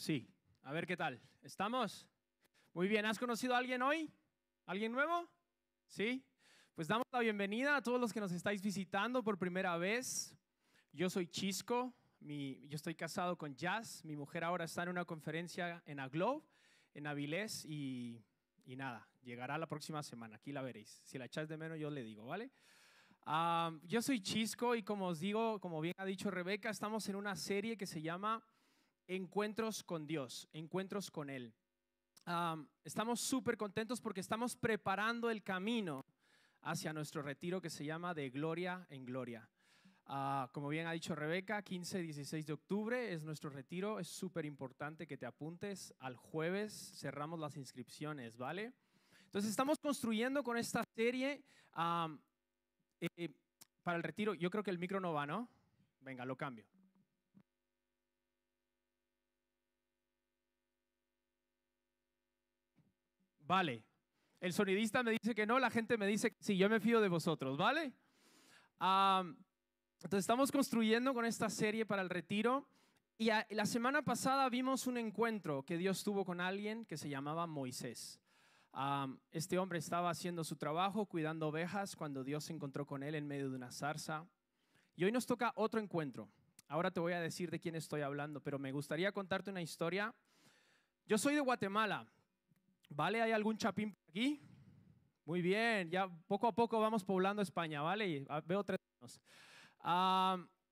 Sí. A ver qué tal. ¿Estamos? Muy bien. ¿Has conocido a alguien hoy? ¿Alguien nuevo? Sí. Pues damos la bienvenida a todos los que nos estáis visitando por primera vez. Yo soy Chisco. Yo estoy casado con Jazz. Mi mujer ahora está en una conferencia en Aglobe, en Avilés. Y, y nada, llegará la próxima semana. Aquí la veréis. Si la echáis de menos, yo le digo, ¿vale? Ah, yo soy Chisco y como os digo, como bien ha dicho Rebeca, estamos en una serie que se llama encuentros con Dios, encuentros con Él. estamos súper contentos porque estamos preparando el camino hacia nuestro retiro que se llama de gloria en gloria. Ah, como bien ha dicho Rebeca, 15 y 16 de octubre es nuestro retiro. Es súper importante que te apuntes. Al jueves cerramos las inscripciones, ¿vale? Entonces estamos construyendo con esta serie eh, para el retiro. Yo creo que el micro no va, ¿no? Venga, lo cambio. Vale. El sonidista me dice que no, la gente me dice que sí, yo me fío de vosotros, ¿vale? entonces estamos construyendo con esta serie para el retiro y la semana pasada vimos un encuentro que Dios tuvo con alguien que se llamaba Moisés. este hombre estaba haciendo su trabajo, cuidando ovejas, cuando Dios se encontró con él en medio de una zarza. Y hoy nos toca otro encuentro. Ahora te voy a decir de quién estoy hablando, pero me gustaría contarte una historia. Yo soy de Guatemala, ¿Vale? ¿Hay algún chapín aquí? Muy bien, ya poco a poco vamos poblando España, ¿vale? Ah, veo tres.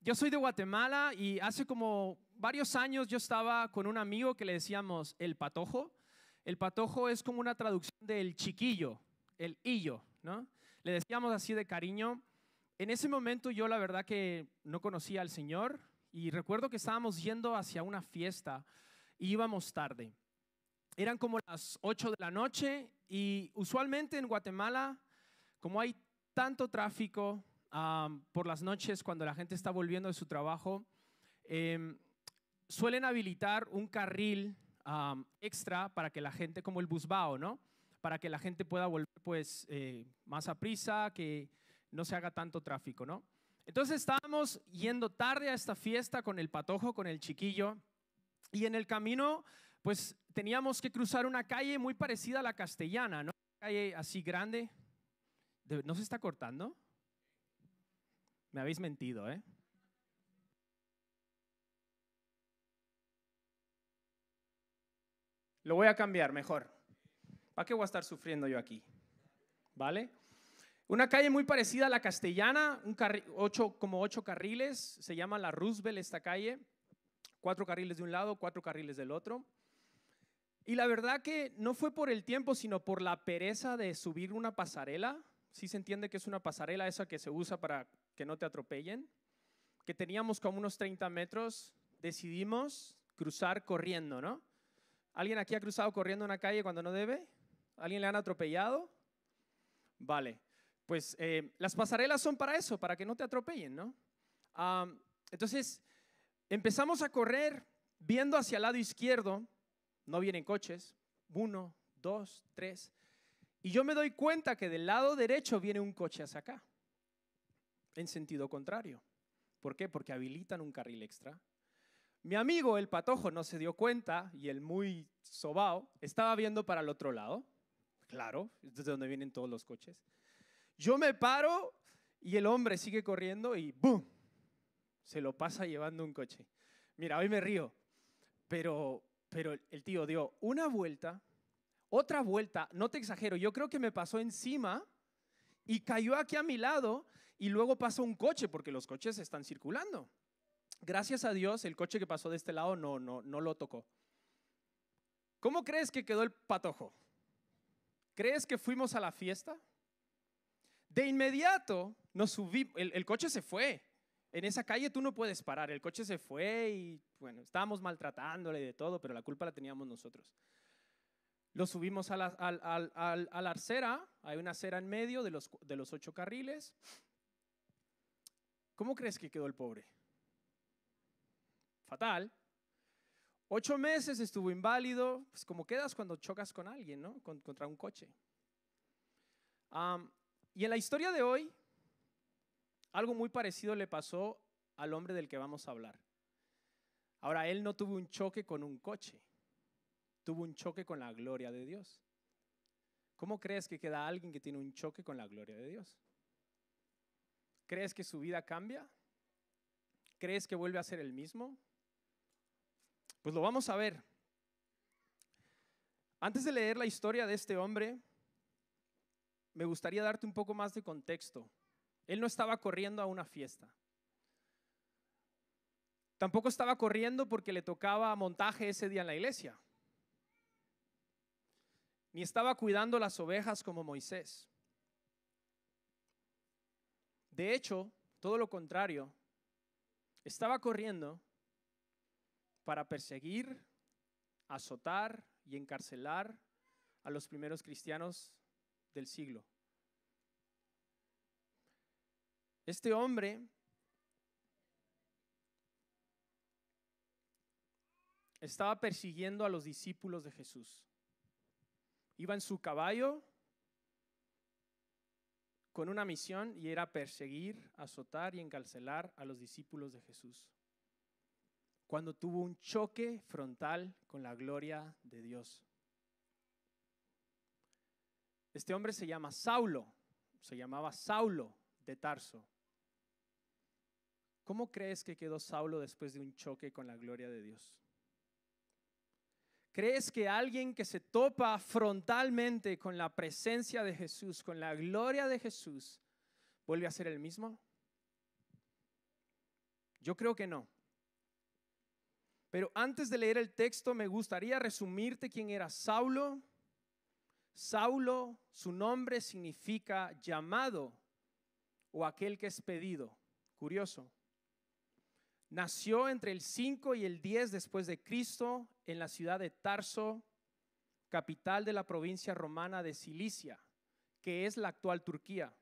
yo soy de Guatemala y hace como varios años yo estaba con un amigo que le decíamos el patojo. El patojo es como una traducción del chiquillo, el hillo, ¿no? Le decíamos así de cariño. En ese momento yo la verdad que no conocía al Señor y recuerdo que estábamos yendo hacia una fiesta y íbamos tarde. Eran como las 8 de la noche y usualmente en Guatemala, como hay tanto tráfico por las noches cuando la gente está volviendo de su trabajo, em, suelen habilitar un carril extra para que la gente, como el busbao, ¿no? Para que la gente pueda volver pues eh, más a prisa, que no se haga tanto tráfico, ¿no? Entonces estábamos yendo tarde a esta fiesta con el patojo, con el chiquillo, y en el camino pues teníamos que cruzar una calle muy parecida a la castellana, ¿no? Una calle así grande. ¿No se está cortando? Me habéis mentido, ¿eh? Lo voy a cambiar mejor. ¿Para qué voy a estar sufriendo yo aquí? ¿Vale? Una calle muy parecida a la castellana, un ocho, como ocho carriles, se llama la Roosevelt esta calle, cuatro carriles de un lado, cuatro carriles del otro. Y la verdad que no fue por el tiempo, sino por la pereza de subir una pasarela. Sí se entiende que es una pasarela esa que se usa para que no te atropellen. Que teníamos como unos 30 metros, decidimos cruzar corriendo, ¿no? ¿Alguien aquí ha cruzado corriendo una calle cuando no debe? ¿Alguien le han atropellado? Vale, pues eh, las pasarelas son para eso, para que no te atropellen, ¿no? entonces, empezamos a correr viendo hacia el lado izquierdo no vienen coches, uno, dos, tres. Y yo me doy cuenta que del lado derecho viene un coche hacia acá, en sentido contrario. ¿Por qué? Porque habilitan un carril extra. Mi amigo, el patojo, no se dio cuenta y el muy sobao estaba viendo para el otro lado. Claro, es desde donde vienen todos los coches. Yo me paro y el hombre sigue corriendo y ¡boom! Se lo pasa llevando un coche. Mira, hoy me río, pero pero el tío dio una vuelta, otra vuelta, no te exagero, yo creo que me pasó encima y cayó aquí a mi lado y luego pasó un coche porque los coches están circulando. Gracias a Dios el coche que pasó de este lado no, no, no lo tocó. ¿Cómo crees que quedó el patojo? ¿Crees que fuimos a la fiesta? De inmediato nos subí, el coche se fue. En esa calle tú no puedes parar, el coche se fue y bueno, estábamos maltratándole de todo, pero la culpa la teníamos nosotros. Lo subimos a la, a la arcera, hay una acera en medio de los, de los ocho carriles. ¿Cómo crees que quedó el pobre? Fatal. Ocho meses estuvo inválido, pues como quedas cuando chocas con alguien, ¿no? contra un coche. y en la historia de hoy, algo muy parecido le pasó al hombre del que vamos a hablar. Ahora, él no tuvo un choque con un coche, tuvo un choque con la gloria de Dios. ¿Cómo crees que queda alguien que tiene un choque con la gloria de Dios? ¿Crees que su vida cambia? ¿Crees que vuelve a ser el mismo? Pues lo vamos a ver. Antes de leer la historia de este hombre, me gustaría darte un poco más de contexto. Él no estaba corriendo a una fiesta. Tampoco estaba corriendo porque le tocaba montaje ese día en la iglesia. Ni estaba cuidando las ovejas como Moisés. De hecho, todo lo contrario, estaba corriendo para perseguir, azotar y encarcelar a los primeros cristianos del siglo. Este hombre estaba persiguiendo a los discípulos de Jesús. Iba en su caballo con una misión y era perseguir, azotar y encarcelar a los discípulos de Jesús. Cuando tuvo un choque frontal con la gloria de Dios. Este hombre se llama Saulo, se llamaba Saulo de Tarso. ¿Cómo crees que quedó Saulo después de un choque con la gloria de Dios? ¿Crees que alguien que se topa frontalmente con la presencia de Jesús, con la gloria de Jesús, vuelve a ser el mismo? Yo creo que no. Pero antes de leer el texto, me gustaría resumirte quién era Saulo. Saulo, su nombre significa llamado o aquel que es pedido. Curioso. Nació entre el 5 y el 10 después de Cristo en la ciudad de Tarso, capital de la provincia romana de Cilicia, que es la actual Turquía.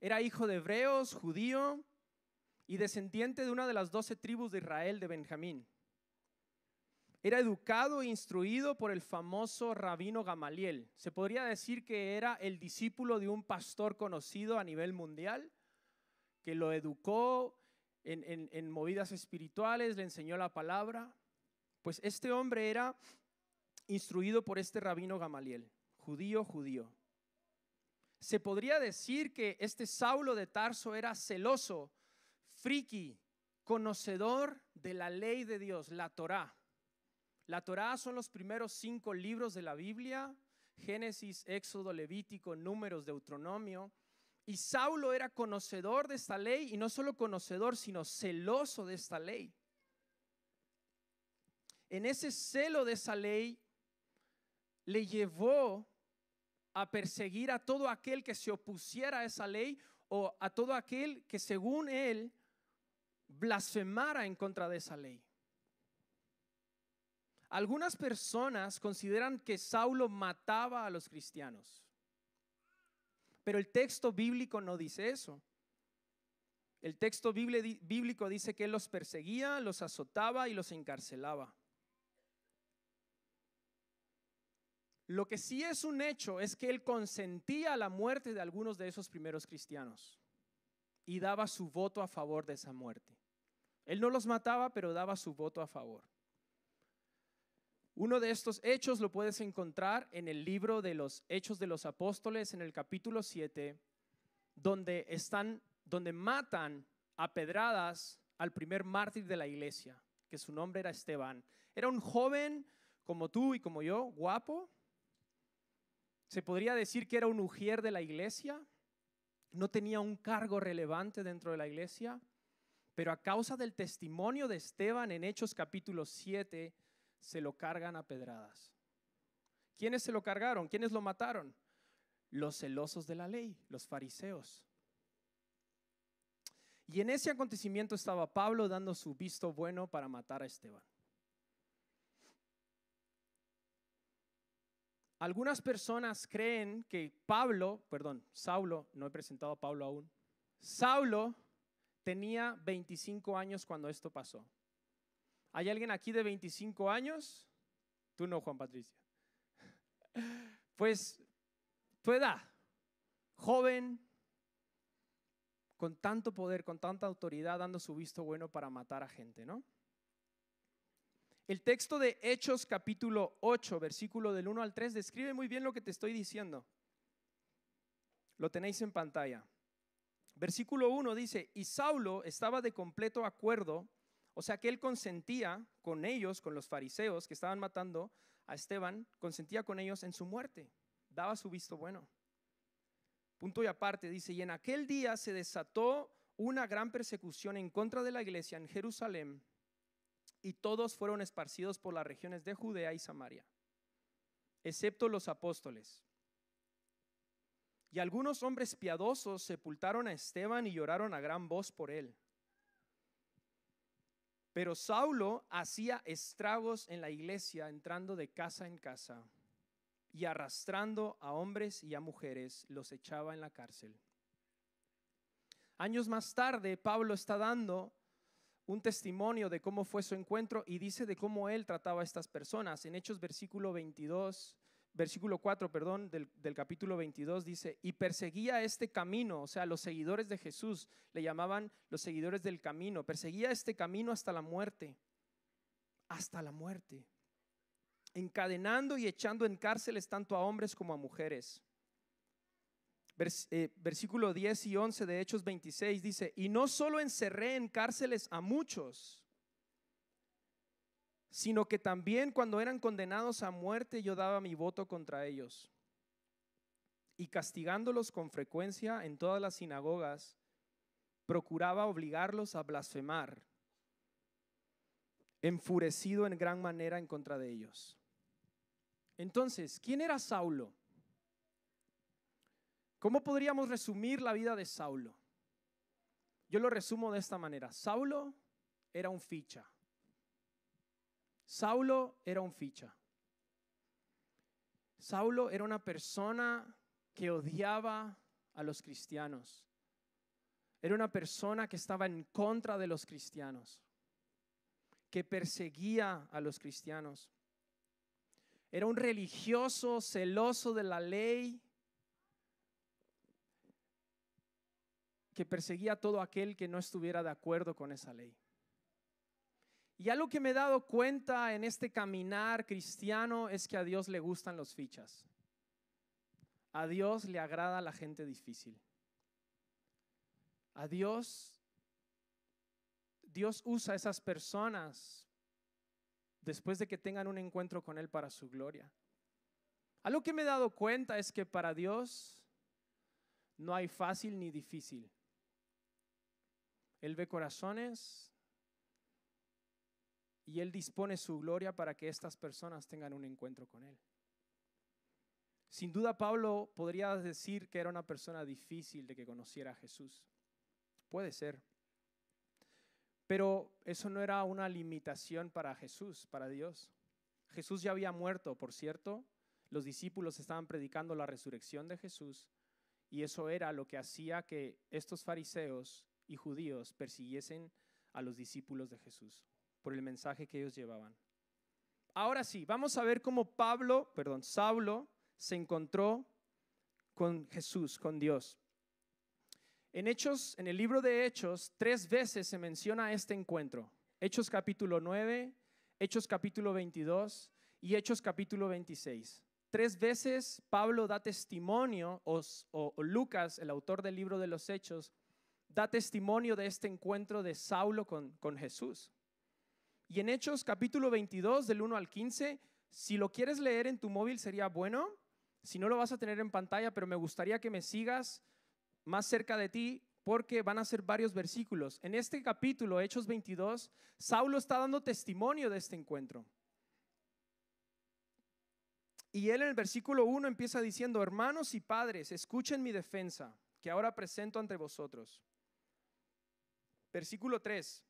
Era hijo de hebreos, judío y descendiente de una de las doce tribus de Israel de Benjamín. Era educado e instruido por el famoso rabino Gamaliel. Se podría decir que era el discípulo de un pastor conocido a nivel mundial, que lo educó en, movidas espirituales, le enseñó la palabra. Pues este hombre era instruido por este rabino Gamaliel, judío, judío. Se podría decir que este Saulo de Tarso era celoso, friki, conocedor de la ley de Dios, la Torá. La Torá son los primeros cinco libros de la Biblia, Génesis, Éxodo, Levítico, Números, Deuteronomio. Y Saulo era conocedor de esta ley y no solo conocedor, sino celoso de esta ley. En ese celo de esa ley le llevó a perseguir a todo aquel que se opusiera a esa ley o a todo aquel que según él blasfemara en contra de esa ley. Algunas personas consideran que Saulo mataba a los cristianos. Pero el texto bíblico no dice eso. El texto bíblico dice que él los perseguía, los azotaba y los encarcelaba. Lo que sí es un hecho es que él consentía la muerte de algunos de esos primeros cristianos y daba su voto a favor de esa muerte. Él no los mataba, pero daba su voto a favor. Uno de estos hechos lo puedes encontrar en el libro de los Hechos de los Apóstoles, en el capítulo 7, donde están, donde matan a pedradas al primer mártir de la iglesia, que su nombre era Esteban. Era un joven como tú y como yo, guapo. Se podría decir que era un ujier de la iglesia. No tenía un cargo relevante dentro de la iglesia, pero a causa del testimonio de Esteban en Hechos capítulo 7, se lo cargan a pedradas. ¿Quiénes se lo cargaron? ¿Quiénes lo mataron? Los celosos de la ley, los fariseos. Y en ese acontecimiento estaba Pablo dando su visto bueno para matar a Esteban. Algunas personas creen que Pablo, perdón, Saulo, no he presentado a Pablo aún, Saulo tenía 25 años cuando esto pasó. ¿Hay alguien aquí de 25 años? Tú no, Juan Patricio. Pues tu edad, joven, con tanto poder, con tanta autoridad, dando su visto bueno para matar a gente, ¿no? El texto de Hechos capítulo 8, versículo del 1 al 3, describe muy bien lo que te estoy diciendo. Lo tenéis en pantalla. Versículo 1 dice, y Saulo estaba de completo acuerdo, o sea que él consentía con ellos, con los fariseos que estaban matando a Esteban, consentía con ellos en su muerte, daba su visto bueno. Punto y aparte, dice, y en aquel día se desató una gran persecución en contra de la iglesia en Jerusalén y todos fueron esparcidos por las regiones de Judea y Samaria, excepto los apóstoles. Y algunos hombres piadosos sepultaron a Esteban y lloraron a gran voz por él. Pero Saulo hacía estragos en la iglesia, entrando de casa en casa y arrastrando a hombres y a mujeres, los echaba en la cárcel. Años más tarde, Pablo está dando un testimonio de cómo fue su encuentro y dice de cómo él trataba a estas personas. En Hechos versículo 22, versículo 4, perdón, del, del, capítulo 22 dice, y perseguía este camino, o sea, los seguidores de Jesús le llamaban los seguidores del camino, perseguía este camino hasta la muerte, hasta la muerte, encadenando y echando en cárceles tanto a hombres como a mujeres. Eh, versículo 10 y 11 de Hechos 26 dice, y no solo encerré en cárceles a muchos, sino que también cuando eran condenados a muerte yo daba mi voto contra ellos. Y castigándolos con frecuencia en todas las sinagogas, procuraba obligarlos a blasfemar, enfurecido en gran manera en contra de ellos. Entonces, ¿quién era Saulo? ¿Cómo podríamos resumir la vida de Saulo? Yo lo resumo de esta manera. Saulo era un ficha. Saulo era un ficha. Saulo era una persona que odiaba a los cristianos. Era una persona que estaba en contra de los cristianos, que perseguía a los cristianos. Era un religioso celoso de la ley que perseguía a todo aquel que no estuviera de acuerdo con esa ley. Y algo que me he dado cuenta en este caminar cristiano es que a Dios le gustan los fichas. A Dios le agrada la gente difícil. A Dios, Dios usa a esas personas después de que tengan un encuentro con Él para su gloria. Algo que me he dado cuenta es que para Dios no hay fácil ni difícil. Él ve corazones y Él dispone su gloria para que estas personas tengan un encuentro con Él. Sin duda Pablo podría decir que era una persona difícil de que conociera a Jesús. Puede ser. Pero eso no era una limitación para Jesús, para Dios. Jesús ya había muerto, por cierto. Los discípulos estaban predicando la resurrección de Jesús y eso era lo que hacía que estos fariseos y judíos persiguiesen a los discípulos de Jesús por el mensaje que ellos llevaban. Ahora sí, vamos a ver cómo Pablo, perdón, Saulo se encontró con Jesús, con Dios. En Hechos, en el libro de Hechos, tres veces se menciona este encuentro. Hechos capítulo 9, Hechos capítulo 22 y Hechos capítulo 26. Tres veces Pablo da testimonio, o, o Lucas, el autor del libro de los Hechos, da testimonio de este encuentro de Saulo con, con Jesús. Y en Hechos capítulo 22, del 1 al 15, si lo quieres leer en tu móvil sería bueno, si no lo vas a tener en pantalla, pero me gustaría que me sigas más cerca de ti porque van a ser varios versículos. En este capítulo, Hechos 22, Saulo está dando testimonio de este encuentro. Y él en el versículo 1 empieza diciendo, hermanos y padres, escuchen mi defensa, que ahora presento ante vosotros. Versículo 3.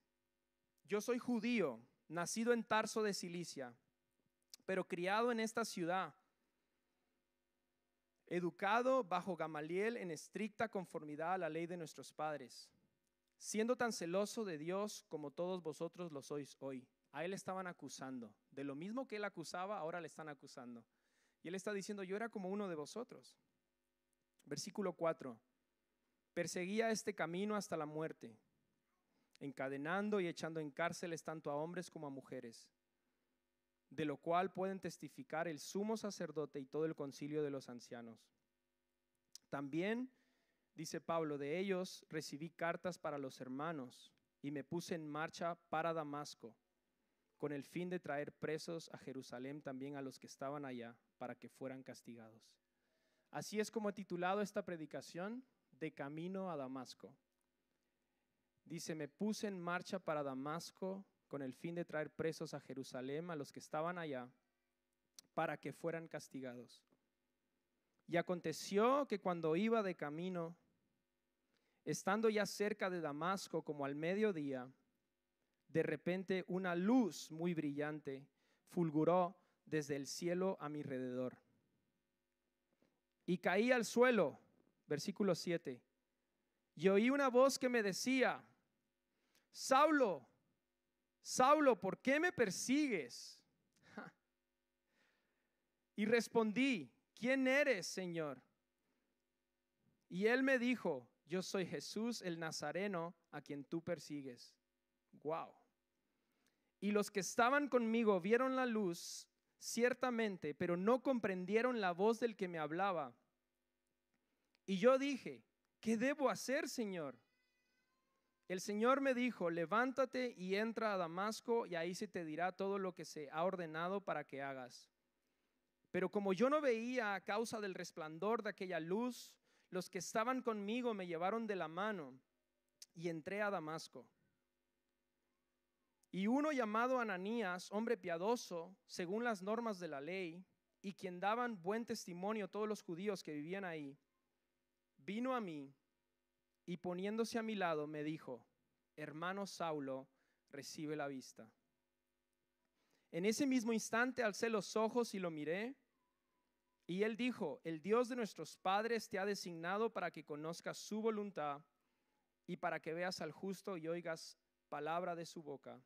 Yo soy judío, nacido en Tarso de Cilicia, pero criado en esta ciudad, educado bajo Gamaliel en estricta conformidad a la ley de nuestros padres, siendo tan celoso de Dios como todos vosotros lo sois hoy. A él estaban acusando. De lo mismo que él acusaba, ahora le están acusando. Y él está diciendo, yo era como uno de vosotros. Versículo 4. Perseguía este camino hasta la muerte encadenando y echando en cárceles tanto a hombres como a mujeres. de lo cual pueden testificar el sumo sacerdote y todo el concilio de los ancianos. También, dice Pablo, de ellos recibí cartas para los hermanos y me puse en marcha para Damasco, con el fin de traer presos a Jerusalén también a los que estaban allá, para que fueran castigados. Así es como he titulado esta predicación, De Camino a Damasco. Dice, me puse en marcha para Damasco con el fin de traer presos a Jerusalén a los que estaban allá, para que fueran castigados. Y aconteció que cuando iba de camino, estando ya cerca de Damasco como al mediodía, de repente una luz muy brillante fulguró desde el cielo a mi alrededor. Y caí al suelo, versículo 7, y oí una voz que me decía, Saulo, Saulo, ¿por qué me persigues? Y respondí, ¿quién eres, Señor? Y él me dijo, yo soy Jesús el Nazareno a quien tú persigues. Wow. Y los que estaban conmigo vieron la luz, ciertamente, pero no comprendieron la voz del que me hablaba. Y yo dije, ¿qué debo hacer, Señor? El Señor me dijo, levántate y entra a Damasco y ahí se te dirá todo lo que se ha ordenado para que hagas. Pero como yo no veía a causa del resplandor de aquella luz, los que estaban conmigo me llevaron de la mano y entré a Damasco. Y uno llamado Ananías, hombre piadoso, según las normas de la ley, y quien daban buen testimonio a todos los judíos que vivían ahí, vino a mí y poniéndose a mi lado me dijo, hermano Saulo, recibe la vista. En ese mismo instante alcé los ojos y lo miré, y él dijo, el Dios de nuestros padres te ha designado para que conozcas su voluntad y para que veas al justo y oigas palabra de su boca.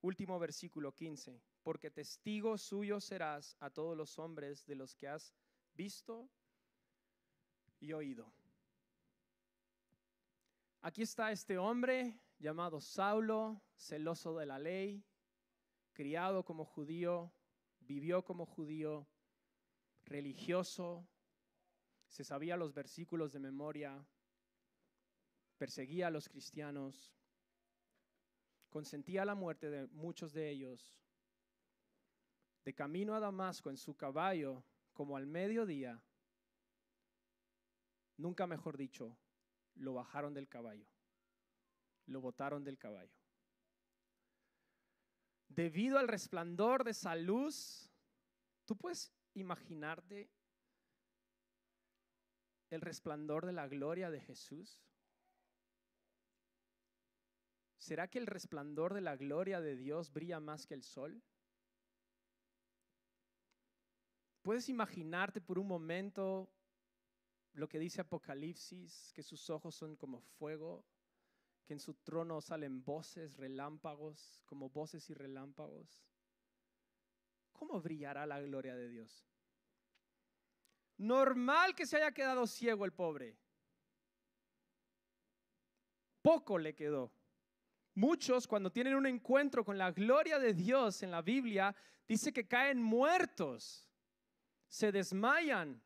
Último versículo 15, porque testigo suyo serás a todos los hombres de los que has visto y oído. Aquí está este hombre llamado Saulo, celoso de la ley, criado como judío, vivió como judío, religioso, se sabía los versículos de memoria, perseguía a los cristianos, consentía la muerte de muchos de ellos. De camino a Damasco en su caballo, como al mediodía, nunca mejor dicho, lo bajaron del caballo, lo botaron del caballo. Debido al resplandor de esa luz, tú puedes imaginarte el resplandor de la gloria de Jesús. ¿Será que el resplandor de la gloria de Dios brilla más que el sol? ¿Puedes imaginarte por un momento lo que dice Apocalipsis, que sus ojos son como fuego, que en su trono salen voces, relámpagos, como voces y relámpagos? ¿Cómo brillará la gloria de Dios? Normal que se haya quedado ciego el pobre. Poco le quedó. Muchos cuando tienen un encuentro con la gloria de Dios en la Biblia, dice que caen muertos, se desmayan.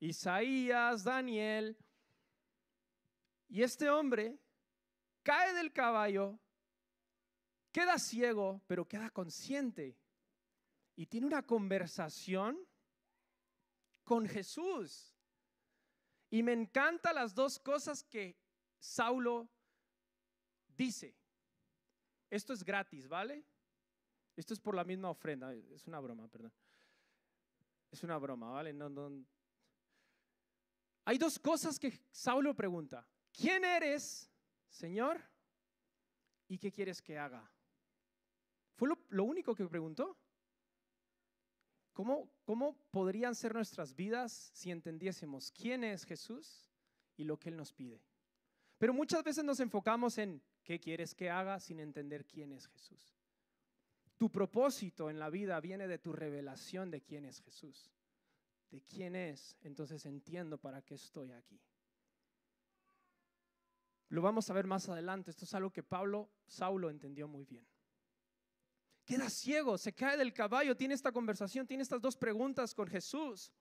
Isaías, Daniel. Y este hombre cae del caballo, queda ciego, pero queda consciente. Y tiene una conversación con Jesús. Y me encantan las dos cosas que Saulo dice. Esto es gratis, ¿vale? Esto es por la misma ofrenda. Es una broma, perdón. Es una broma, ¿vale? No, no. Hay dos cosas que Saulo pregunta. ¿Quién eres, Señor? ¿Y qué quieres que haga? Fue lo, único que preguntó. ¿Cómo, ¿Cómo podrían ser nuestras vidas si entendiésemos quién es Jesús y lo que Él nos pide? Pero muchas veces nos enfocamos en ¿Qué quieres que haga sin entender quién es Jesús? Tu propósito en la vida viene de tu revelación de quién es Jesús. De quién es, entonces entiendo para qué estoy aquí. Lo vamos a ver más adelante. Esto es algo que Pablo, Saulo entendió muy bien. queda ciego, se cae del caballo, tiene esta conversación, tiene estas dos preguntas con Jesús.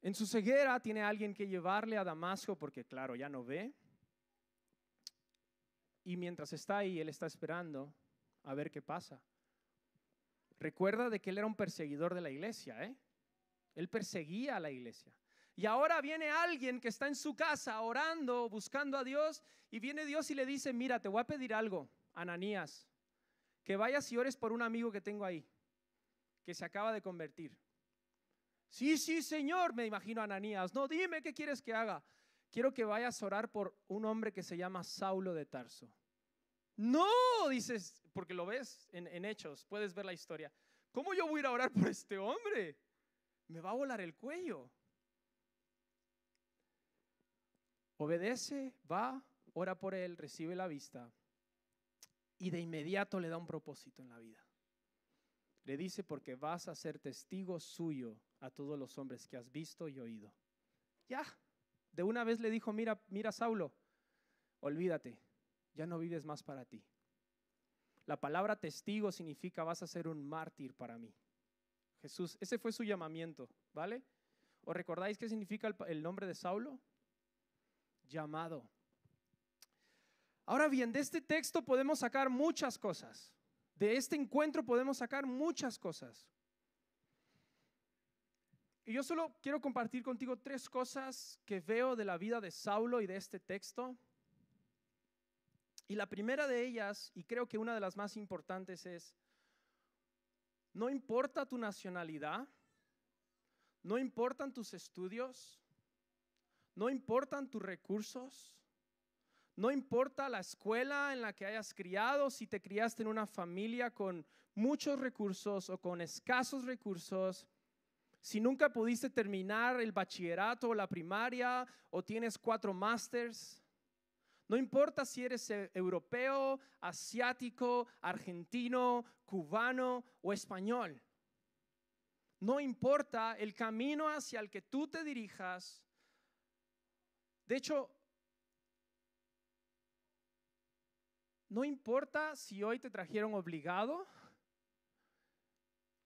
En su ceguera tiene alguien que llevarle a Damasco porque claro, ya no ve. Y mientras está ahí, él está esperando a ver qué pasa. Recuerda de que él era un perseguidor de la iglesia, ¿eh? Él perseguía a la iglesia. Y ahora viene alguien que está en su casa orando, buscando a Dios, y viene Dios y le dice, mira, te voy a pedir algo, Ananías, que vayas y ores por un amigo que tengo ahí, que se acaba de convertir. Sí, sí, Señor, me imagino Ananías. No, dime qué quieres que haga. Quiero que vayas a orar por un hombre que se llama Saulo de Tarso. No, dices, porque lo ves en, hechos, puedes ver la historia. ¿Cómo yo voy a ir a orar por este hombre? Me va a volar el cuello. Obedece, va, ora por él, recibe la vista y de inmediato le da un propósito en la vida. Le dice, porque vas a ser testigo suyo a todos los hombres que has visto y oído. Ya, de una vez le dijo, mira, mira Saulo, olvídate, ya no vives más para ti. La palabra testigo significa vas a ser un mártir para mí. Jesús, ese fue su llamamiento, ¿vale? ¿Os recordáis qué significa el, nombre de Saulo? Llamado. Ahora bien, de este texto podemos sacar muchas cosas. De este encuentro podemos sacar muchas cosas. Y yo solo quiero compartir contigo tres cosas que veo de la vida de Saulo y de este texto. Y la primera de ellas, y creo que una de las más importantes es, no importa tu nacionalidad, no importan tus estudios, no importan tus recursos, no importa la escuela en la que hayas criado, si te criaste en una familia con muchos recursos o con escasos recursos, si nunca pudiste terminar el bachillerato o la primaria o tienes cuatro másters, no importa si eres e, europeo, asiático, argentino, cubano o español. No importa el camino hacia el que tú te dirijas. De hecho, no importa si hoy te trajeron obligado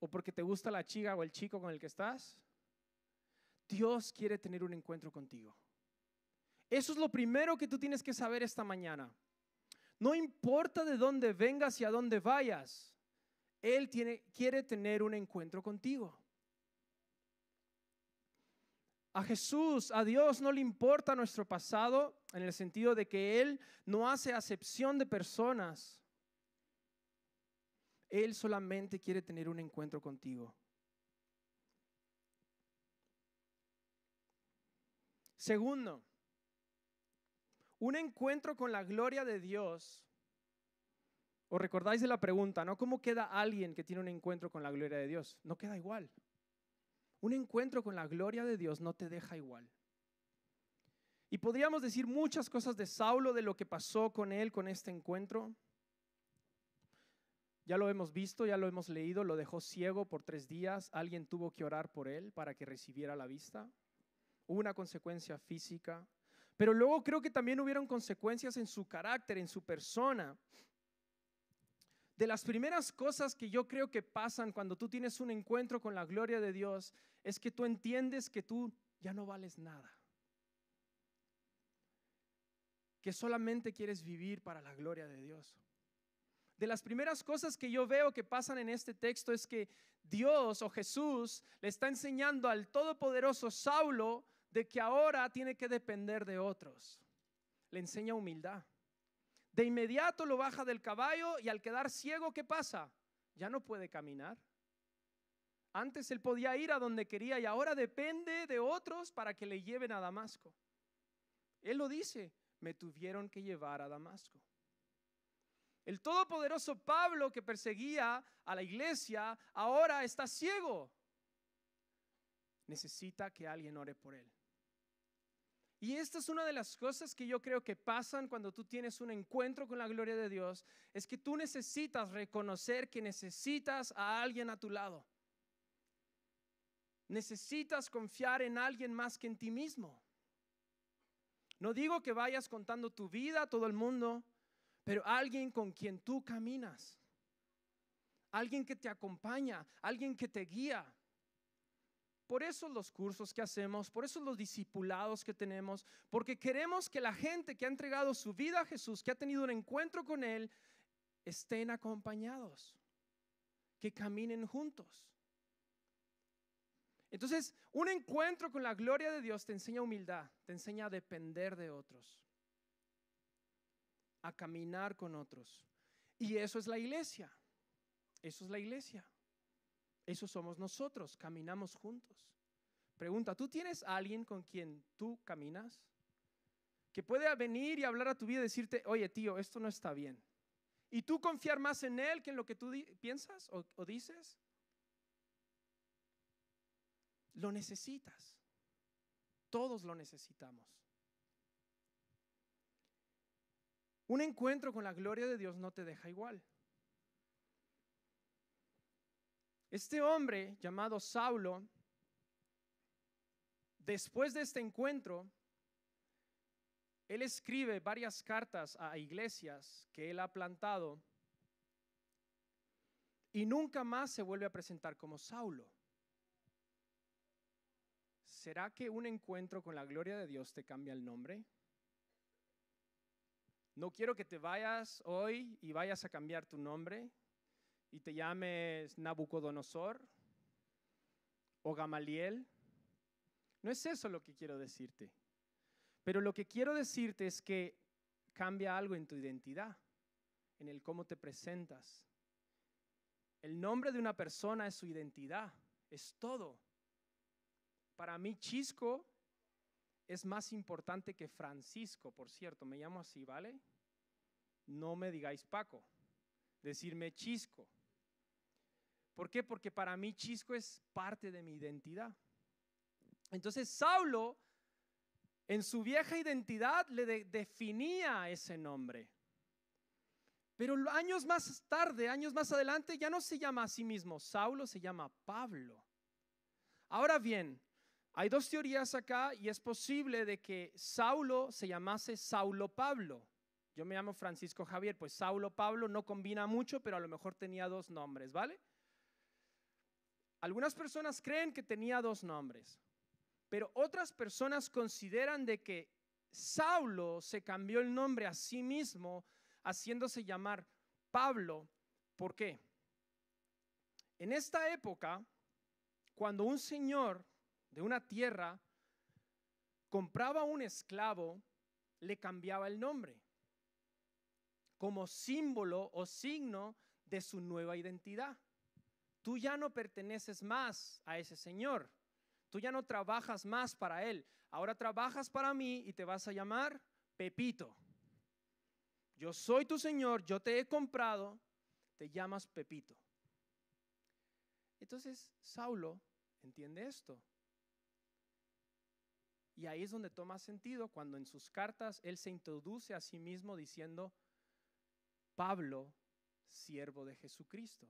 o porque te gusta la chica o el chico con el que estás. Dios quiere tener un encuentro contigo. Eso es lo primero que tú tienes que saber esta mañana. No importa de dónde vengas y a dónde vayas, Él quiere tener un encuentro contigo. A Jesús, a Dios no le importa nuestro pasado en el sentido de que Él no hace acepción de personas. Él solamente quiere tener un encuentro contigo. Segundo, un encuentro con la gloria de Dios. ¿Os recordáis de la pregunta, no? ¿Cómo queda alguien que tiene un encuentro con la gloria de Dios? No queda igual. Un encuentro con la gloria de Dios no te deja igual. Y podríamos decir muchas cosas de Saulo, de lo que pasó con él, con este encuentro. Ya lo hemos visto, ya lo hemos leído, lo dejó ciego por tres días, alguien tuvo que orar por él para que recibiera la vista. Hubo una consecuencia física, pero luego creo que también hubieron consecuencias en su carácter, en su persona. De las primeras cosas que yo creo que pasan cuando tú tienes un encuentro con la gloria de Dios es que tú entiendes que tú ya no vales nada. Que solamente quieres vivir para la gloria de Dios. De las primeras cosas que yo veo que pasan en este texto es que Dios o Jesús le está enseñando al todopoderoso Saulo de que ahora tiene que depender de otros. Le enseña humildad. De inmediato lo baja del caballo y al quedar ciego, ¿qué pasa? Ya no puede caminar. Antes él podía ir a donde quería y ahora depende de otros para que le lleven a Damasco. Él lo dice, me tuvieron que llevar a Damasco. El todopoderoso Pablo que perseguía a la iglesia ahora está ciego. Necesita que alguien ore por él. Y esta es una de las cosas que yo creo que pasan cuando tú tienes un encuentro con la gloria de Dios, es que tú necesitas reconocer que necesitas a alguien a tu lado. Necesitas confiar en alguien más que en ti mismo. No digo que vayas contando tu vida a todo el mundo, pero alguien con quien tú caminas, alguien que te acompaña, alguien que te guía. Por eso los cursos que hacemos, por eso los discipulados que tenemos, porque queremos que la gente que ha entregado su vida a Jesús, que ha tenido un encuentro con Él, estén acompañados, que caminen juntos. Entonces, un encuentro con la gloria de Dios te enseña humildad, te enseña a depender de otros, a caminar con otros. Y eso es la iglesia. Eso es la iglesia. Eso somos nosotros, caminamos juntos. Pregunta, ¿tú tienes alguien con quien tú caminas? Que puede venir y hablar a tu vida y decirte, oye tío, esto no está bien. Y tú confiar más en él que en lo que tú piensas o dices. Lo necesitas. Todos lo necesitamos. Un encuentro con la gloria de Dios no te deja igual. Este hombre llamado Saulo, después de este encuentro, él escribe varias cartas a iglesias que él ha plantado y nunca más se vuelve a presentar como Saulo. ¿Será que un encuentro con la gloria de Dios te cambia el nombre? No quiero que te vayas hoy y vayas a cambiar tu nombre y te llames Nabucodonosor o Gamaliel. No es eso lo que quiero decirte. Pero lo que quiero decirte es que cambia algo en tu identidad, en el cómo te presentas. El nombre de una persona es su identidad, es todo. Para mí, Chisco es más importante que Francisco, por cierto, me llamo así, ¿vale? No me digáis Paco, decirme Chisco. ¿Por qué? Porque para mí Chisco es parte de mi identidad. Entonces Saulo, en su vieja identidad, le definía ese nombre. Pero años más tarde, años más adelante, ya no se llama a sí mismo Saulo, se llama Pablo. Ahora bien, hay dos teorías acá y es posible de que Saulo se llamase Saulo Pablo. Yo me llamo Francisco Javier, pues Saulo Pablo no combina mucho, pero a lo mejor tenía dos nombres, ¿vale? Algunas personas creen que tenía dos nombres, pero otras personas consideran de que Saulo se cambió el nombre a sí mismo haciéndose llamar Pablo. ¿Por qué? En esta época, cuando un señor de una tierra compraba un esclavo, le cambiaba el nombre como símbolo o signo de su nueva identidad. Tú ya no perteneces más a ese Señor. Tú ya no trabajas más para Él. Ahora trabajas para mí y te vas a llamar Pepito. Yo soy tu Señor, yo te he comprado, te llamas Pepito. Entonces Saulo entiende esto. Y ahí es donde toma sentido cuando en sus cartas él se introduce a sí mismo diciendo, Pablo, siervo de Jesucristo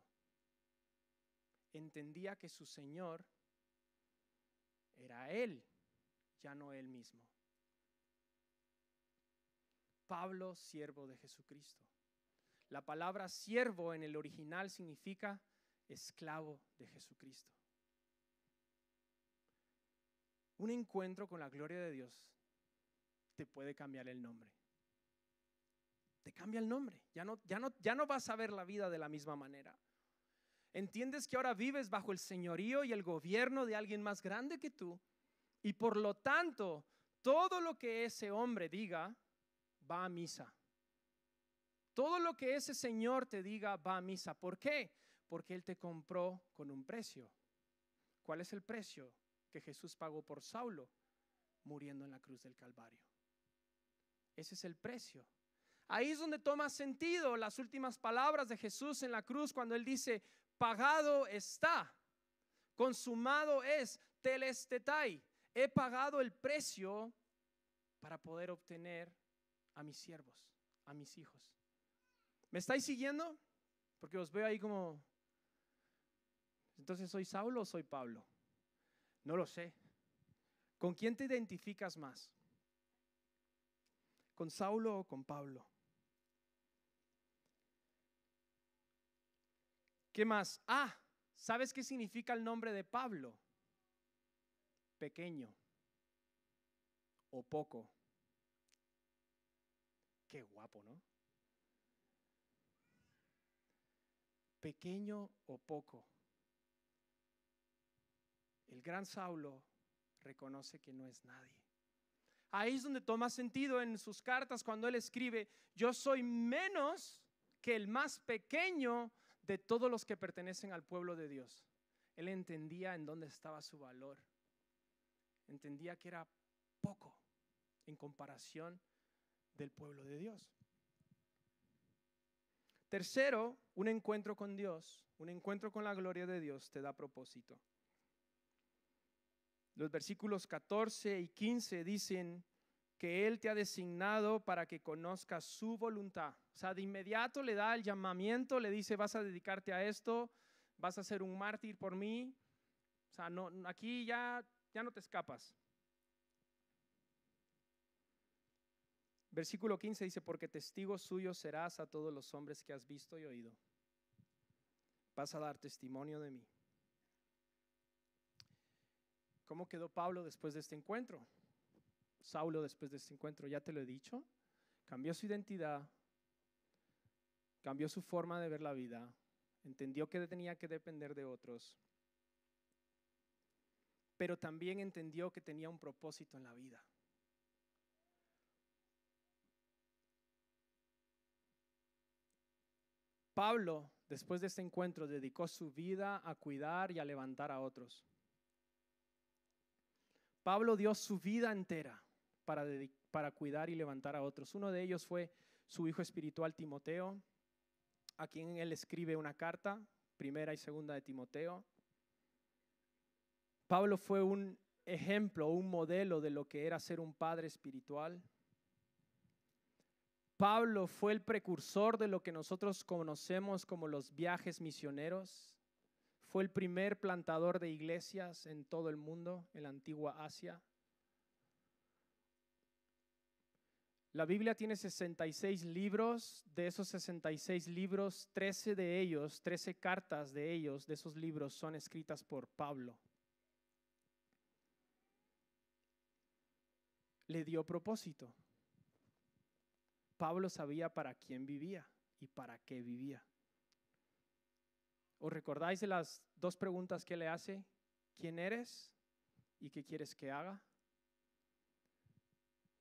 entendía que su Señor era Él, ya no Él mismo. Pablo, siervo de Jesucristo. La palabra siervo en el original significa esclavo de Jesucristo. Un encuentro con la gloria de Dios te puede cambiar el nombre. Te cambia el nombre. Ya no, ya no, ya no vas a ver la vida de la misma manera. Entiendes que ahora vives bajo el señorío y el gobierno de alguien más grande que tú. Y por lo tanto, todo lo que ese hombre diga va a misa. Todo lo que ese Señor te diga va a misa. ¿Por qué? Porque Él te compró con un precio. ¿Cuál es el precio que Jesús pagó por Saulo? Muriendo en la cruz del Calvario. Ese es el precio. Ahí es donde toma sentido las últimas palabras de Jesús en la cruz cuando Él dice, pagado está, consumado es, telestetai, he pagado el precio para poder obtener a mis siervos, a mis hijos. ¿Me estáis siguiendo? Porque os veo ahí como, entonces soy Saulo o soy Pablo. No lo sé. ¿Con quién te identificas más? ¿Con Saulo o con Pablo? ¿Qué más? Ah, ¿sabes qué significa el nombre de Pablo? Pequeño o poco. Qué guapo, ¿no? Pequeño o poco. El gran Saulo reconoce que no es nadie. Ahí es donde toma sentido en sus cartas cuando él escribe, yo soy menos que el más pequeño de todos los que pertenecen al pueblo de Dios. Él entendía en dónde estaba su valor. Entendía que era poco en comparación del pueblo de Dios. Tercero, un encuentro con Dios, un encuentro con la gloria de Dios te da propósito. Los versículos 14 y 15 dicen que Él te ha designado para que conozcas su voluntad. O sea, de inmediato le da el llamamiento, le dice, vas a dedicarte a esto, vas a ser un mártir por mí. O sea, no, aquí ya, ya no te escapas. Versículo 15 dice, porque testigo suyo serás a todos los hombres que has visto y oído. Vas a dar testimonio de mí. ¿Cómo quedó Pablo después de este encuentro? Saulo después de este encuentro, ya te lo he dicho, cambió su identidad, cambió su forma de ver la vida, entendió que tenía que depender de otros, pero también entendió que tenía un propósito en la vida. Pablo, después de este encuentro, dedicó su vida a cuidar y a levantar a otros. Pablo dio su vida entera para, cuidar y levantar a otros. Uno de ellos fue su hijo espiritual Timoteo, a quien él escribe una carta, primera y segunda de Timoteo. Pablo fue un ejemplo, un modelo de lo que era ser un padre espiritual. Pablo fue el precursor de lo que nosotros conocemos como los viajes misioneros. Fue el primer plantador de iglesias en todo el mundo, en la antigua Asia. La Biblia tiene 66 libros, de esos 66 libros, 13 de ellos, 13 cartas de ellos, de esos libros, son escritas por Pablo. Le dio propósito. Pablo sabía para quién vivía y para qué vivía. ¿Os recordáis de las dos preguntas que le hace? ¿Quién eres y qué quieres que haga?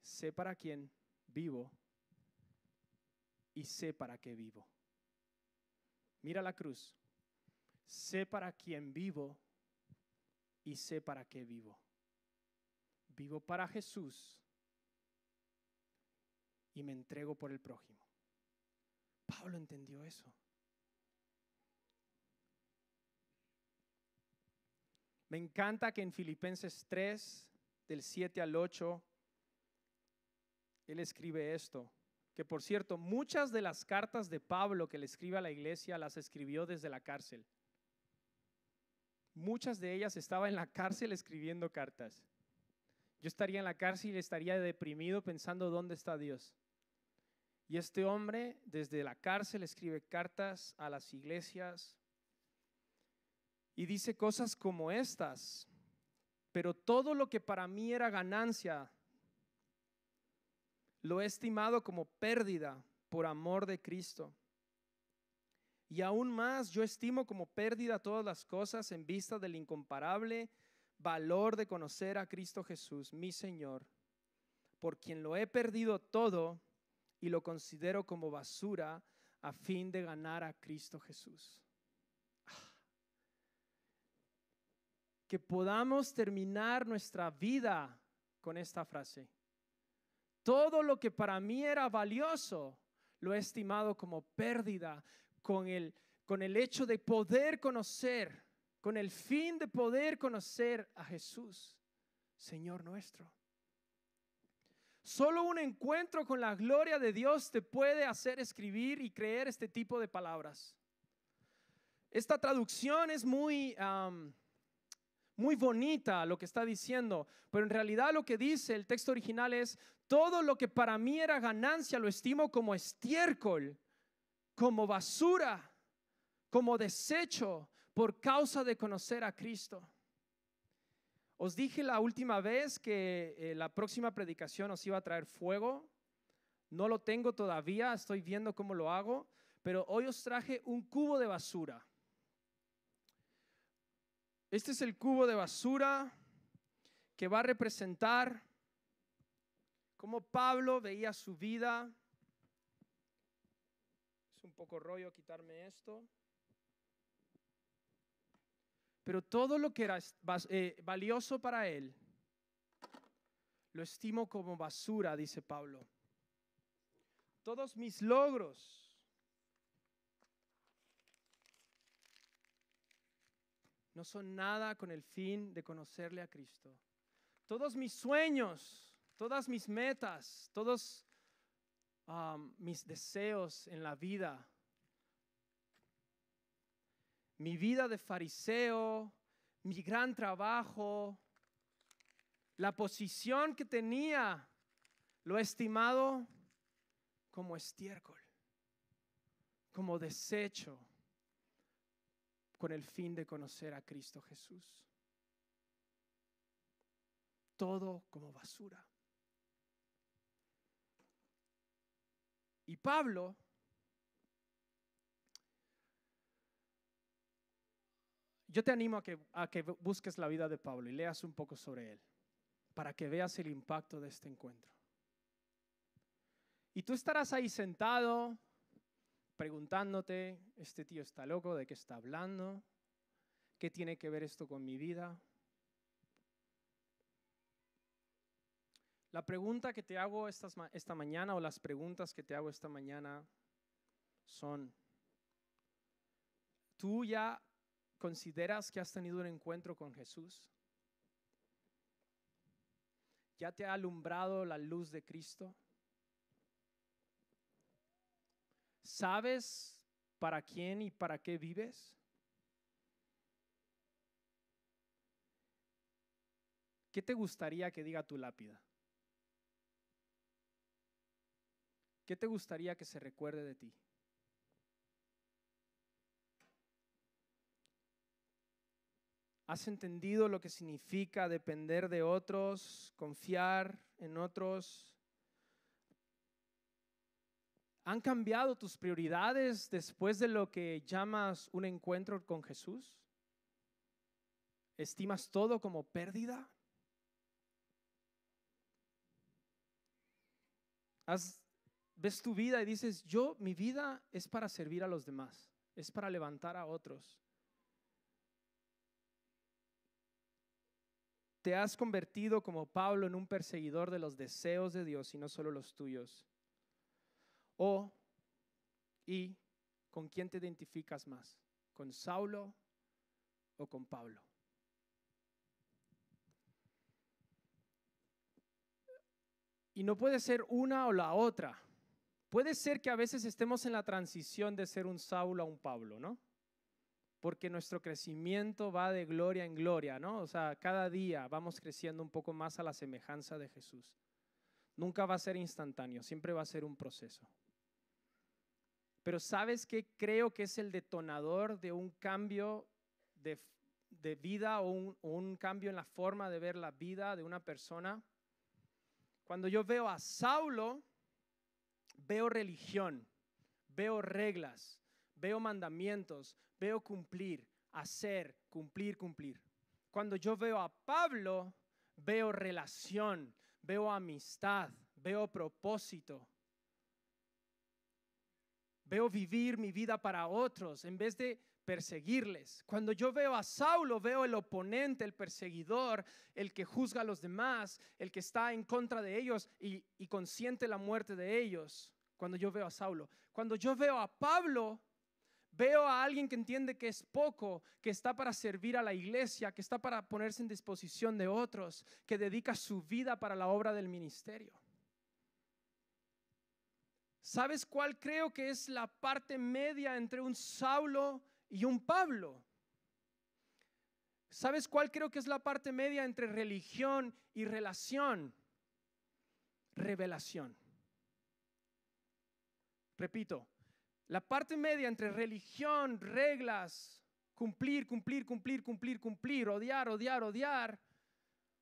Sé para quién vivo y sé para qué vivo. Mira la cruz. Sé para quién vivo y sé para qué vivo. Vivo para Jesús y me entrego por el prójimo. Pablo entendió eso. Me encanta que en Filipenses 3, del 7 al 8, él escribe esto, que por cierto, muchas de las cartas de Pablo que le escribe a la iglesia las escribió desde la cárcel. Muchas de ellas estaba en la cárcel escribiendo cartas. Yo estaría en la cárcel y estaría deprimido pensando dónde está Dios. Y este hombre desde la cárcel escribe cartas a las iglesias y dice cosas como estas, pero todo lo que para mí era ganancia, lo he estimado como pérdida por amor de Cristo. Y aún más yo estimo como pérdida todas las cosas en vista del incomparable valor de conocer a Cristo Jesús, mi Señor, por quien lo he perdido todo y lo considero como basura a fin de ganar a Cristo Jesús. que podamos terminar nuestra vida con esta frase. Todo lo que para mí era valioso, lo he estimado como pérdida con el, con el hecho de poder conocer, con el fin de poder conocer a Jesús, Señor nuestro. Solo un encuentro con la gloria de Dios te puede hacer escribir y creer este tipo de palabras. Esta traducción es muy muy bonita lo que está diciendo, pero en realidad lo que dice el texto original es, todo lo que para mí era ganancia lo estimo como estiércol, como basura, como desecho por causa de conocer a Cristo. Os dije la última vez que eh, la próxima predicación os iba a traer fuego. No lo tengo todavía, estoy viendo cómo lo hago, pero hoy os traje un cubo de basura. Este es el cubo de basura que va a representar cómo Pablo veía su vida. Es un poco rollo quitarme esto. Pero todo lo que era eh, valioso para él, lo estimo como basura, dice Pablo. Todos mis logros, no son nada con el fin de conocerle a Cristo. Todos mis sueños, todas mis metas, todos um, mis deseos en la vida mi vida de fariseo, mi gran trabajo, la posición que tenía, lo he estimado como estiércol, como desecho, con el fin de conocer a Cristo Jesús. Todo como basura. Y Pablo yo te animo a que, a que busques la vida de Pablo y leas un poco sobre él, para que veas el impacto de este encuentro. Y tú estarás ahí sentado preguntándote, este tío está loco, ¿de qué está hablando? ¿Qué tiene que ver esto con mi vida? La pregunta que te hago esta, esta mañana o las preguntas que te hago esta mañana son, ¿tú ya ¿Consideras que has tenido un encuentro con Jesús? ¿Ya te ha alumbrado la luz de Cristo? ¿Sabes para quién y para qué vives? ¿Qué te gustaría que diga tu lápida? ¿Qué te gustaría que se recuerde de ti? ¿Has entendido lo que significa depender de otros, confiar en otros? ¿Han cambiado tus prioridades después de lo que llamas un encuentro con Jesús? ¿Estimas todo como pérdida? ves tu vida y dices, yo, mi vida es para servir a los demás, es para levantar a otros. Te has convertido como Pablo en un perseguidor de los deseos de Dios y no solo los tuyos. O, y, ¿con quién te identificas más? ¿Con Saulo o con Pablo? Y no puede ser una o la otra. Puede ser que a veces estemos en la transición de ser un Saulo a un Pablo, ¿no? porque nuestro crecimiento va de gloria en gloria, ¿no? O sea, cada día vamos creciendo un poco más a la semejanza de Jesús. Nunca va a ser instantáneo, siempre va a ser un proceso. Pero ¿sabes qué creo que es el detonador de un cambio de, vida o un, o un cambio en la forma de ver la vida de una persona? Cuando yo veo a Saulo, veo religión, veo reglas, veo mandamientos, veo cumplir, hacer, cumplir, cumplir. Cuando yo veo a Pablo, veo relación, veo amistad, veo propósito. Veo vivir mi vida para otros en vez de perseguirles. Cuando yo veo a Saulo, veo el oponente, el perseguidor, el que juzga a los demás, el que está en contra de ellos y, y consiente la muerte de ellos. Cuando yo veo a Saulo. Cuando yo veo a Pablo, Veo a alguien que entiende que es poco, que está para servir a la iglesia, que está para ponerse en disposición de otros, que dedica su vida para la obra del ministerio. ¿Sabes cuál creo que es la parte media entre un Saulo y un Pablo? ¿Sabes cuál creo que es la parte media entre religión y relación? Revelación. Repito, La parte media entre religión, reglas, cumplir, cumplir, cumplir, cumplir, cumplir, odiar, odiar, odiar,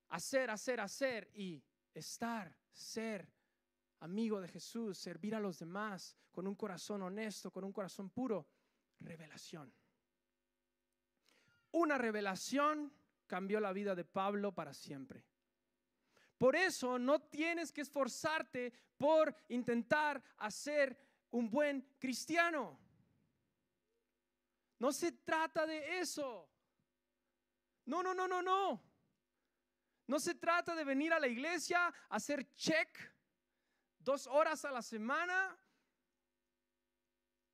hacer, hacer, hacer y estar, ser amigo de Jesús, servir a los demás con un corazón honesto, con un corazón puro. Revelación. Una revelación cambió la vida de Pablo para siempre. Por eso no tienes que esforzarte por intentar hacer un buen cristiano. No se trata de eso. No, no, no, no, no. No se trata de venir a la iglesia, hacer check dos horas a la semana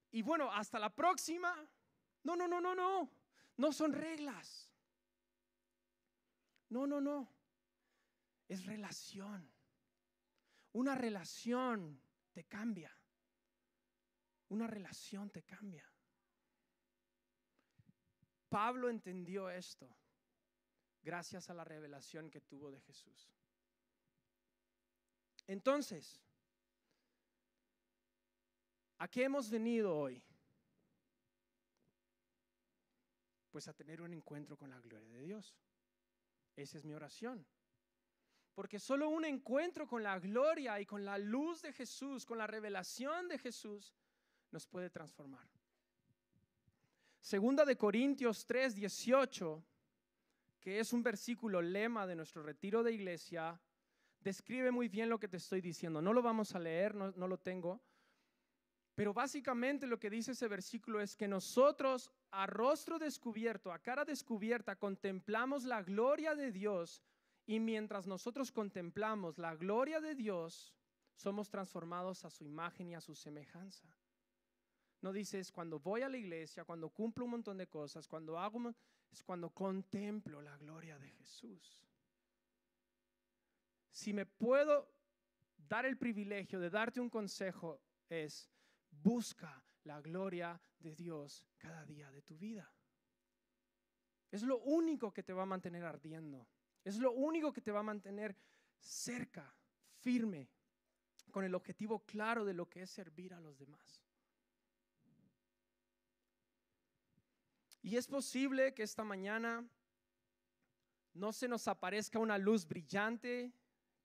y bueno, hasta la próxima. No, no, no, no, no. No son reglas. No, no, no. Es relación. Una relación te cambia. Una relación te cambia. Pablo entendió esto gracias a la revelación que tuvo de Jesús. Entonces, ¿a qué hemos venido hoy? Pues a tener un encuentro con la gloria de Dios. Esa es mi oración. Porque solo un encuentro con la gloria y con la luz de Jesús, con la revelación de Jesús, nos puede transformar. Segunda de Corintios 3, 18, que es un versículo lema de nuestro retiro de iglesia, describe muy bien lo que te estoy diciendo. No lo vamos a leer, no, no lo tengo, pero básicamente lo que dice ese versículo es que nosotros a rostro descubierto, a cara descubierta, contemplamos la gloria de Dios y mientras nosotros contemplamos la gloria de Dios, somos transformados a su imagen y a su semejanza. No dices cuando voy a la iglesia, cuando cumplo un montón de cosas, cuando hago, es cuando contemplo la gloria de Jesús. Si me puedo dar el privilegio de darte un consejo, es busca la gloria de Dios cada día de tu vida. Es lo único que te va a mantener ardiendo. Es lo único que te va a mantener cerca, firme, con el objetivo claro de lo que es servir a los demás. Y es posible que esta mañana no se nos aparezca una luz brillante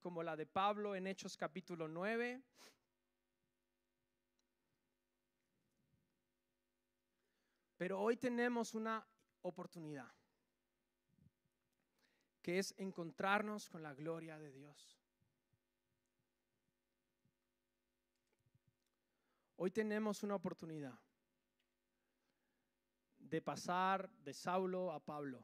como la de Pablo en Hechos capítulo 9. Pero hoy tenemos una oportunidad, que es encontrarnos con la gloria de Dios. Hoy tenemos una oportunidad de pasar de Saulo a Pablo.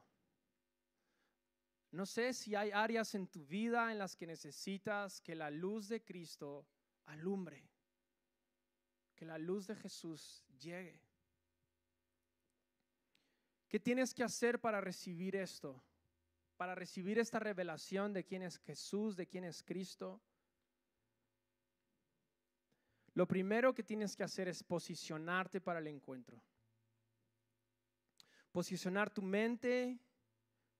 No sé si hay áreas en tu vida en las que necesitas que la luz de Cristo alumbre, que la luz de Jesús llegue. ¿Qué tienes que hacer para recibir esto? Para recibir esta revelación de quién es Jesús, de quién es Cristo. Lo primero que tienes que hacer es posicionarte para el encuentro posicionar tu mente,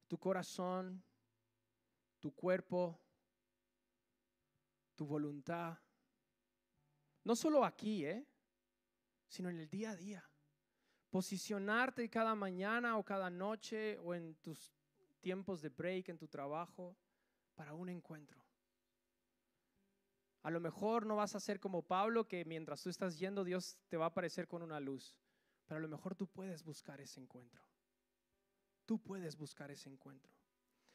tu corazón, tu cuerpo, tu voluntad. No solo aquí, ¿eh? sino en el día a día. Posicionarte cada mañana o cada noche o en tus tiempos de break en tu trabajo para un encuentro. A lo mejor no vas a ser como Pablo, que mientras tú estás yendo, Dios te va a aparecer con una luz. Pero a lo mejor tú puedes buscar ese encuentro. Tú puedes buscar ese encuentro.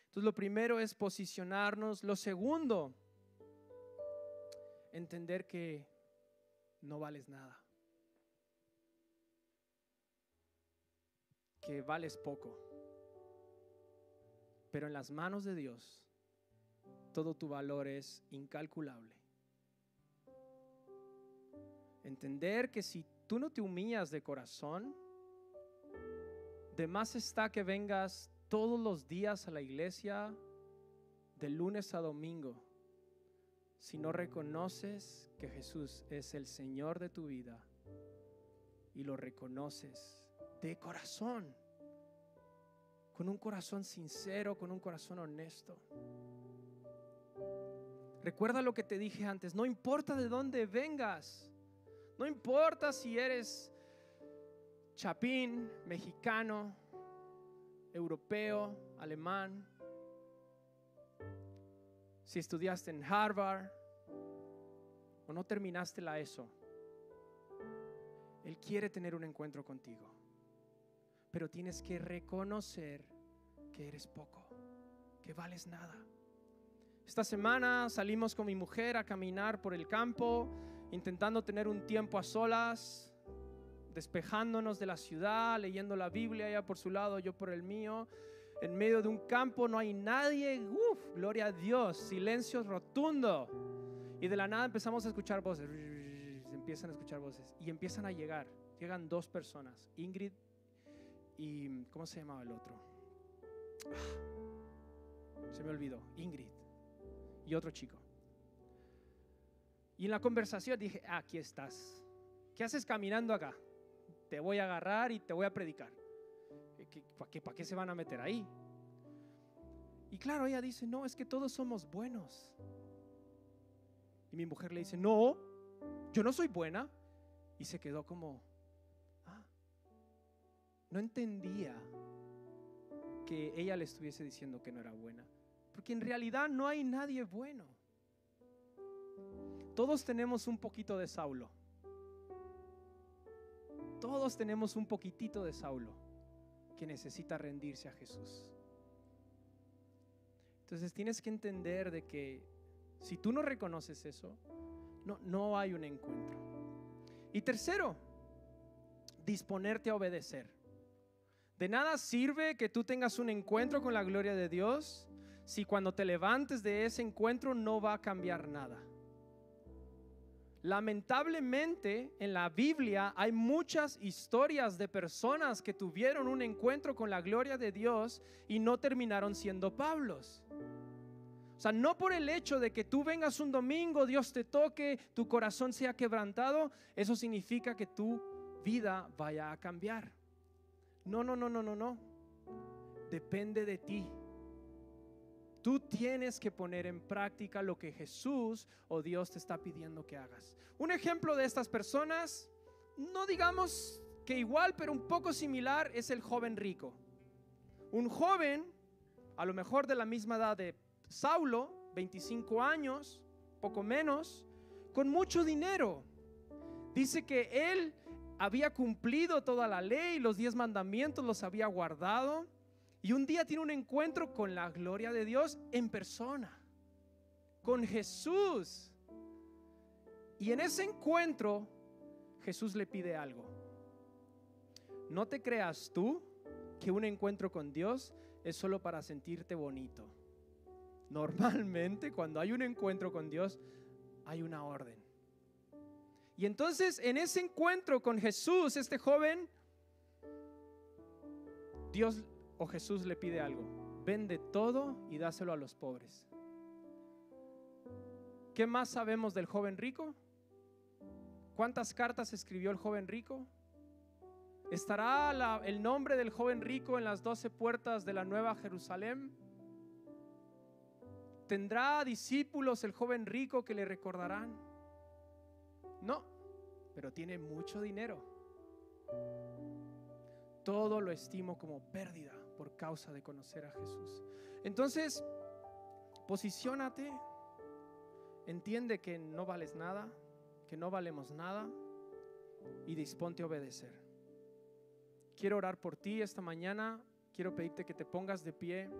Entonces lo primero es posicionarnos. Lo segundo, entender que no vales nada. Que vales poco. Pero en las manos de Dios, todo tu valor es incalculable. Entender que si tú no te humillas de corazón, de más está que vengas todos los días a la iglesia, de lunes a domingo, si no reconoces que Jesús es el Señor de tu vida y lo reconoces de corazón, con un corazón sincero, con un corazón honesto. Recuerda lo que te dije antes, no importa de dónde vengas, No importa si eres chapín, mexicano, europeo, alemán, si estudiaste en Harvard o no terminaste la ESO. Él quiere tener un encuentro contigo, pero tienes que reconocer que eres poco, que vales nada. Esta semana salimos con mi mujer a caminar por el campo, intentando tener un tiempo a solas, despejándonos de la ciudad, leyendo la Biblia, ella por su lado, yo por el mío. En medio de un campo no hay nadie, ¡Uf! gloria a Dios, silencio rotundo. Y de la nada empezamos a escuchar voces, empiezan a escuchar voces y empiezan a llegar. Llegan dos personas, Ingrid y, ¿cómo se llamaba el otro? Ah, se me olvidó, Ingrid y otro chico. Y en la conversación dije, aquí estás. ¿Qué haces caminando acá? Te voy a agarrar y te voy a predicar. ¿Para qué, ¿Para qué se van a meter ahí? Y claro, ella dice, no, es que todos somos buenos. Y mi mujer le dice, no, yo no soy buena. Y se quedó como, no entendía que ella le estuviese diciendo que no era buena. Porque en realidad no hay nadie bueno. Todos tenemos un poquito de Saulo. Todos tenemos un poquitito de Saulo que necesita rendirse a Jesús. Entonces tienes que entender de que si tú no reconoces eso, no, no hay un encuentro. Y tercero, disponerte a obedecer. De nada sirve que tú tengas un encuentro con la gloria de Dios si cuando te levantes de ese encuentro no va a cambiar nada. Lamentablemente en la Biblia hay muchas historias de personas que tuvieron un encuentro con la gloria de Dios y no terminaron siendo Pablos. O sea, no por el hecho de que tú vengas un domingo, Dios te toque, tu corazón sea quebrantado, eso significa que tu vida vaya a cambiar. No, no, no, no, no, no. Depende de ti. Tú tienes que poner en práctica lo que Jesús o Dios te está pidiendo que hagas. Un ejemplo de estas personas, no digamos que igual, pero un poco similar, es el joven rico. Un joven, a lo mejor de la misma edad de Saulo, 25 años, poco menos, con mucho dinero. Dice que él había cumplido toda la ley, los diez mandamientos los había guardado y un día tiene un encuentro con la gloria de Dios en persona, con Jesús. Y en ese encuentro Jesús le pide algo. No te creas tú que un encuentro con Dios es solo para sentirte bonito. Normalmente cuando hay un encuentro con Dios hay una orden. Y entonces en ese encuentro con Jesús, este joven, Dios o Jesús le pide algo, vende todo y dáselo a los pobres. ¿Qué más sabemos del joven rico? ¿Cuántas cartas escribió el joven rico? ¿Estará el nombre del joven rico en las doce puertas de la nueva Jerusalén? ¿Tendrá discípulos el joven rico que le recordarán? No, pero tiene mucho dinero. Todo lo estimo como pérdida por causa de conocer a Jesús. Entonces, posiciónate, entiende que no vales nada, que no valemos nada y disponte a obedecer. Quiero orar por ti esta mañana, quiero pedirte que te pongas de pie.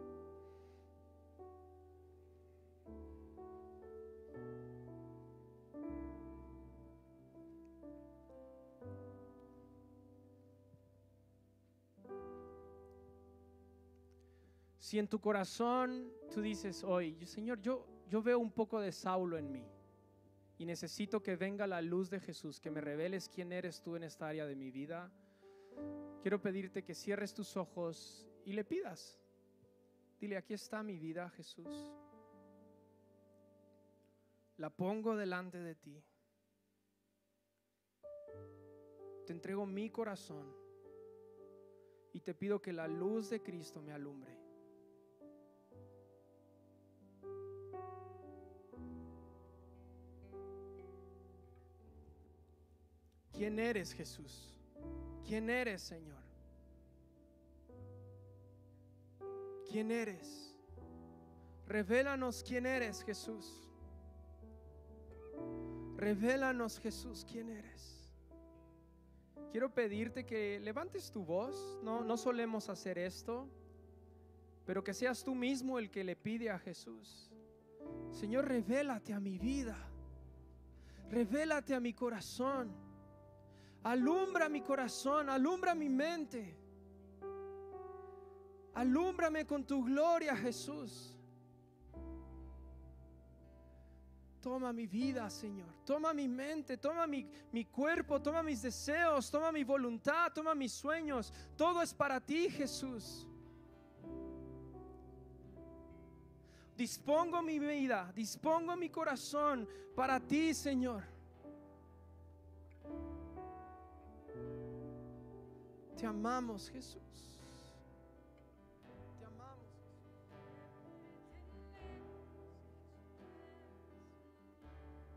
Si en tu corazón tú dices hoy, Señor, yo, yo veo un poco de Saulo en mí y necesito que venga la luz de Jesús, que me reveles quién eres tú en esta área de mi vida, quiero pedirte que cierres tus ojos y le pidas. Dile, aquí está mi vida, Jesús. La pongo delante de ti. Te entrego mi corazón y te pido que la luz de Cristo me alumbre. ¿Quién eres, Jesús? ¿Quién eres, Señor? ¿Quién eres? Revélanos quién eres, Jesús. Revélanos, Jesús, quién eres. Quiero pedirte que levantes tu voz. No, no solemos hacer esto, pero que seas tú mismo el que le pide a Jesús. Señor, revélate a mi vida. Revélate a mi corazón. Alumbra mi corazón, alumbra mi mente. Alúmbrame con tu gloria, Jesús. Toma mi vida, Señor. Toma mi mente, toma mi, mi, cuerpo, toma mis deseos, toma mi voluntad, toma mis sueños. Todo es para ti, Jesús. Dispongo mi vida, dispongo mi corazón para ti, Señor. Te amamos, Jesús.